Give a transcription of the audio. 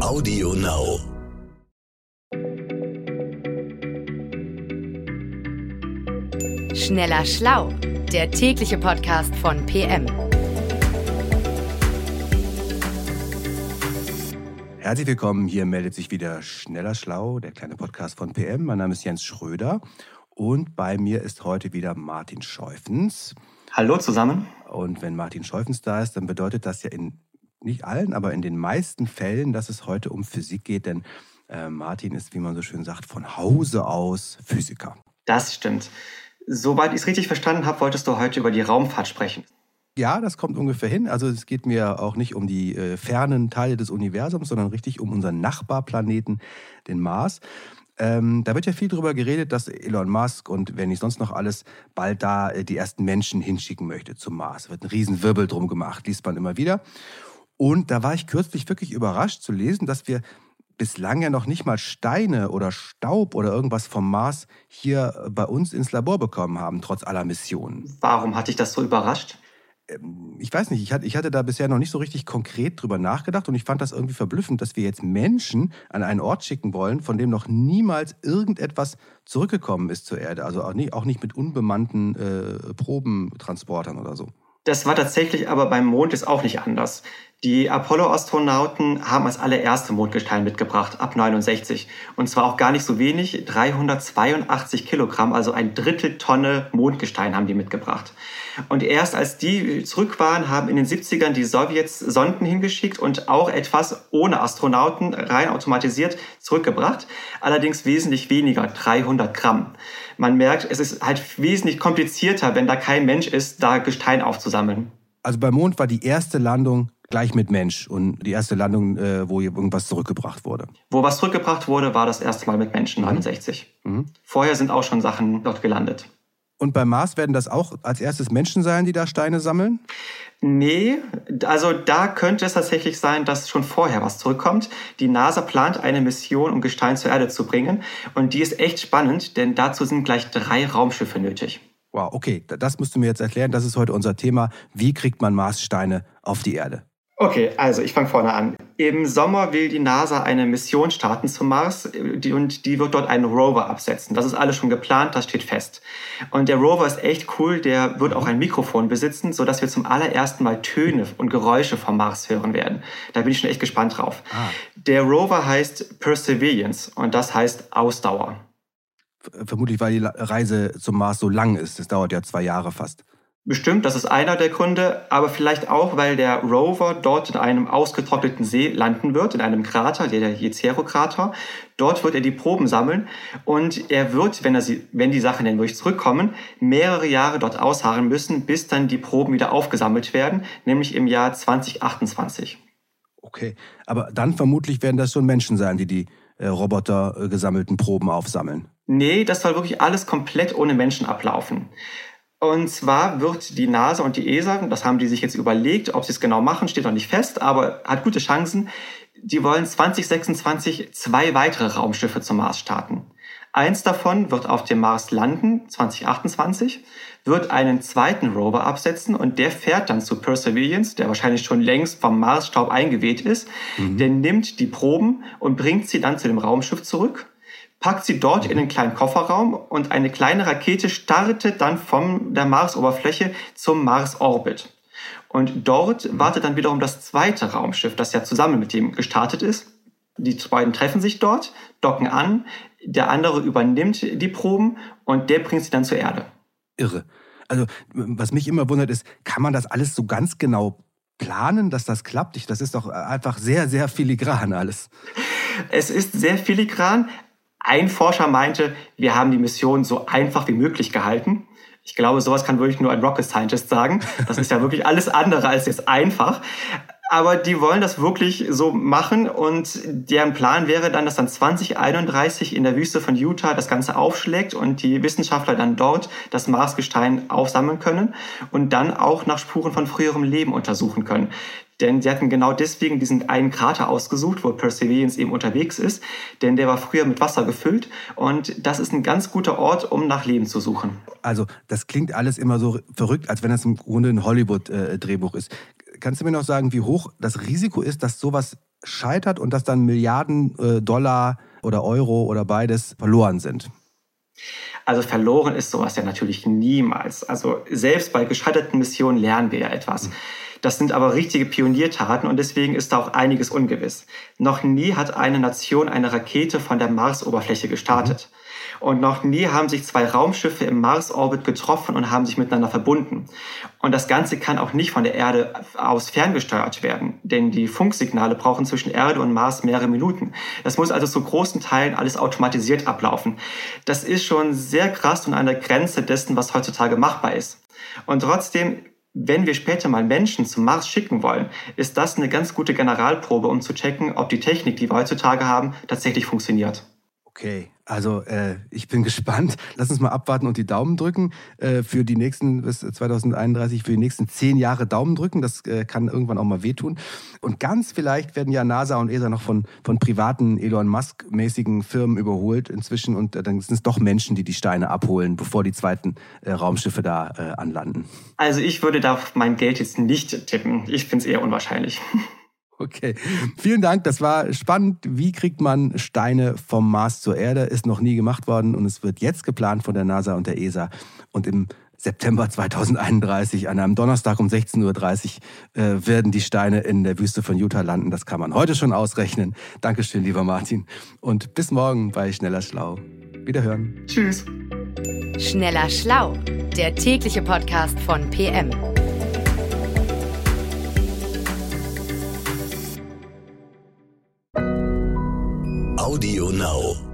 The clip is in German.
Audio Now. Schneller Schlau, der tägliche Podcast von PM. Herzlich willkommen, hier meldet sich wieder Schneller Schlau, der kleine Podcast von PM. Mein Name ist Jens Schröder und bei mir ist heute wieder Martin Scheufens. Hallo zusammen. Und wenn Martin Scheufens da ist, dann bedeutet das ja in nicht allen, aber in den meisten Fällen, dass es heute um Physik geht, denn äh, Martin ist, wie man so schön sagt, von Hause aus Physiker. Das stimmt. Soweit ich es richtig verstanden habe, wolltest du heute über die Raumfahrt sprechen. Ja, das kommt ungefähr hin. Also es geht mir auch nicht um die äh, fernen Teile des Universums, sondern richtig um unseren Nachbarplaneten, den Mars. Ähm, da wird ja viel darüber geredet, dass Elon Musk und wenn nicht sonst noch alles bald da äh, die ersten Menschen hinschicken möchte zum Mars. Da wird ein Riesenwirbel drum gemacht, liest man immer wieder. Und da war ich kürzlich wirklich überrascht zu lesen, dass wir bislang ja noch nicht mal Steine oder Staub oder irgendwas vom Mars hier bei uns ins Labor bekommen haben, trotz aller Missionen. Warum hat dich das so überrascht? Ähm, ich weiß nicht, ich hatte, ich hatte da bisher noch nicht so richtig konkret drüber nachgedacht und ich fand das irgendwie verblüffend, dass wir jetzt Menschen an einen Ort schicken wollen, von dem noch niemals irgendetwas zurückgekommen ist zur Erde. Also auch nicht, auch nicht mit unbemannten äh, Probentransportern oder so. Das war tatsächlich aber beim Mond ist auch nicht anders. Die Apollo-Astronauten haben als allererste Mondgestein mitgebracht, ab 69. Und zwar auch gar nicht so wenig, 382 Kilogramm, also ein Drittel Tonne Mondgestein haben die mitgebracht. Und erst als die zurück waren, haben in den 70ern die Sowjets Sonden hingeschickt und auch etwas ohne Astronauten rein automatisiert zurückgebracht. Allerdings wesentlich weniger, 300 Gramm. Man merkt, es ist halt wesentlich komplizierter, wenn da kein Mensch ist, da Gestein aufzusammeln. Also beim Mond war die erste Landung gleich mit Mensch und die erste Landung, äh, wo irgendwas zurückgebracht wurde. Wo was zurückgebracht wurde, war das erste Mal mit Menschen, mhm. 69. Mhm. Vorher sind auch schon Sachen dort gelandet. Und beim Mars werden das auch als erstes Menschen sein, die da Steine sammeln? Nee, also da könnte es tatsächlich sein, dass schon vorher was zurückkommt. Die NASA plant eine Mission, um Gestein zur Erde zu bringen. Und die ist echt spannend, denn dazu sind gleich drei Raumschiffe nötig. Wow, okay, das musst du mir jetzt erklären. Das ist heute unser Thema. Wie kriegt man Marssteine auf die Erde? Okay, also ich fange vorne an. Im Sommer will die NASA eine Mission starten zum Mars die, und die wird dort einen Rover absetzen. Das ist alles schon geplant, das steht fest. Und der Rover ist echt cool, der wird auch ein Mikrofon besitzen, sodass wir zum allerersten Mal Töne und Geräusche vom Mars hören werden. Da bin ich schon echt gespannt drauf. Ah. Der Rover heißt Perseverance und das heißt Ausdauer. Vermutlich, weil die Reise zum Mars so lang ist. Das dauert ja zwei Jahre fast. Bestimmt, das ist einer der Gründe, aber vielleicht auch, weil der Rover dort in einem ausgetrockneten See landen wird, in einem Krater, der Jezero-Krater. Dort wird er die Proben sammeln und er wird, wenn, er sie, wenn die Sachen denn durch zurückkommen, mehrere Jahre dort ausharren müssen, bis dann die Proben wieder aufgesammelt werden, nämlich im Jahr 2028. Okay, aber dann vermutlich werden das schon Menschen sein, die die äh, Roboter äh, gesammelten Proben aufsammeln. Nee, das soll wirklich alles komplett ohne Menschen ablaufen. Und zwar wird die NASA und die ESA, das haben die sich jetzt überlegt, ob sie es genau machen, steht noch nicht fest, aber hat gute Chancen. Die wollen 2026 zwei weitere Raumschiffe zum Mars starten. Eins davon wird auf dem Mars landen, 2028, wird einen zweiten Rover absetzen und der fährt dann zu Perseverance, der wahrscheinlich schon längst vom Marsstaub eingeweht ist. Mhm. Der nimmt die Proben und bringt sie dann zu dem Raumschiff zurück packt sie dort in den kleinen Kofferraum und eine kleine Rakete startet dann von der Marsoberfläche zum Mars-Orbit. Und dort wartet dann wiederum das zweite Raumschiff, das ja zusammen mit dem gestartet ist. Die beiden treffen sich dort, docken an, der andere übernimmt die Proben und der bringt sie dann zur Erde. Irre. Also, was mich immer wundert ist, kann man das alles so ganz genau planen, dass das klappt? das ist doch einfach sehr, sehr filigran alles. Es ist sehr filigran, ein Forscher meinte, wir haben die Mission so einfach wie möglich gehalten. Ich glaube, sowas kann wirklich nur ein Rocket Scientist sagen. Das ist ja wirklich alles andere als jetzt einfach. Aber die wollen das wirklich so machen und deren Plan wäre dann, dass dann 2031 in der Wüste von Utah das Ganze aufschlägt und die Wissenschaftler dann dort das Marsgestein aufsammeln können und dann auch nach Spuren von früherem Leben untersuchen können. Denn sie hatten genau deswegen diesen einen Krater ausgesucht, wo Perseverance eben unterwegs ist, denn der war früher mit Wasser gefüllt und das ist ein ganz guter Ort, um nach Leben zu suchen. Also das klingt alles immer so verrückt, als wenn das im Grunde ein Hollywood-Drehbuch ist. Kannst du mir noch sagen, wie hoch das Risiko ist, dass sowas scheitert und dass dann Milliarden äh, Dollar oder Euro oder beides verloren sind? Also verloren ist sowas ja natürlich niemals. Also selbst bei gescheiterten Missionen lernen wir ja etwas. Das sind aber richtige Pioniertaten und deswegen ist da auch einiges ungewiss. Noch nie hat eine Nation eine Rakete von der Marsoberfläche gestartet. Und noch nie haben sich zwei Raumschiffe im Mars-Orbit getroffen und haben sich miteinander verbunden. Und das Ganze kann auch nicht von der Erde aus ferngesteuert werden, denn die Funksignale brauchen zwischen Erde und Mars mehrere Minuten. Das muss also zu großen Teilen alles automatisiert ablaufen. Das ist schon sehr krass und an der Grenze dessen, was heutzutage machbar ist. Und trotzdem wenn wir später mal Menschen zum Mars schicken wollen, ist das eine ganz gute Generalprobe, um zu checken, ob die Technik, die wir heutzutage haben, tatsächlich funktioniert. Okay, also äh, ich bin gespannt. Lass uns mal abwarten und die Daumen drücken äh, für die nächsten bis 2031, für die nächsten zehn Jahre Daumen drücken. Das äh, kann irgendwann auch mal wehtun. Und ganz vielleicht werden ja NASA und ESA noch von, von privaten Elon Musk-mäßigen Firmen überholt inzwischen. Und äh, dann sind es doch Menschen, die die Steine abholen, bevor die zweiten äh, Raumschiffe da äh, anlanden. Also ich würde da mein Geld jetzt nicht tippen. Ich finde es eher unwahrscheinlich. Okay, vielen Dank. Das war spannend. Wie kriegt man Steine vom Mars zur Erde? Ist noch nie gemacht worden und es wird jetzt geplant von der NASA und der ESA. Und im September 2031, an einem Donnerstag um 16.30 Uhr, äh, werden die Steine in der Wüste von Utah landen. Das kann man heute schon ausrechnen. Dankeschön, lieber Martin. Und bis morgen bei Schneller Schlau. Wiederhören. Tschüss. Schneller Schlau, der tägliche Podcast von PM. Now.